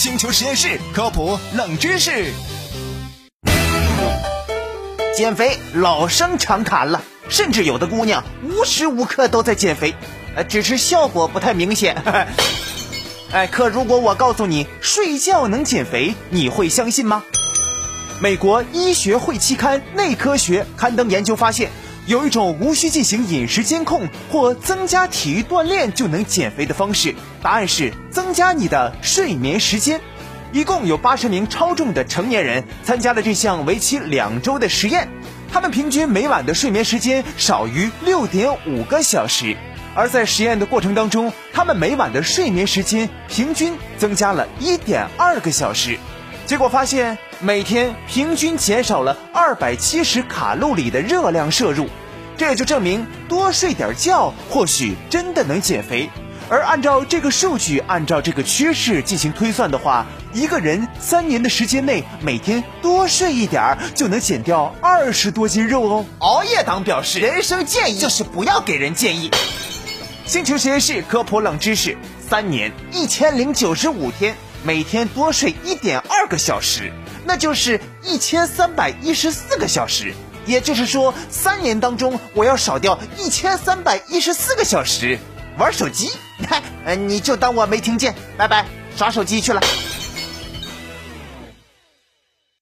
星球实验室科普冷知识。减肥老生常谈了，甚至有的姑娘无时无刻都在减肥，呃，只是效果不太明显。哎，可如果我告诉你睡觉能减肥，你会相信吗？美国医学会期刊《内科学》刊登研究发现，有一种无需进行饮食监控或增加体育锻炼就能减肥的方式，答案是增加你的睡眠时间。一共有八十名超重的成年人参加了这项为期两周的实验，他们平均每晚的睡眠时间少于六点五个小时。而在实验的过程当中，他们每晚的睡眠时间平均增加了一点二个小时，结果发现每天平均减少了二百七十卡路里的热量摄入，这也就证明多睡点觉或许真的能减肥。而按照这个数据，按照这个趋势进行推算的话，一个人三年的时间内每天多睡一点儿，就能减掉二十多斤肉哦。熬夜党表示，人生建议就是不要给人建议。星球实验室科普冷知识：三年一千零九十五天，每天多睡一点二个小时，那就是一千三百一十四个小时。也就是说，三年当中我要少掉一千三百一十四个小时玩手机。嗨，你就当我没听见，拜拜，耍手机去了。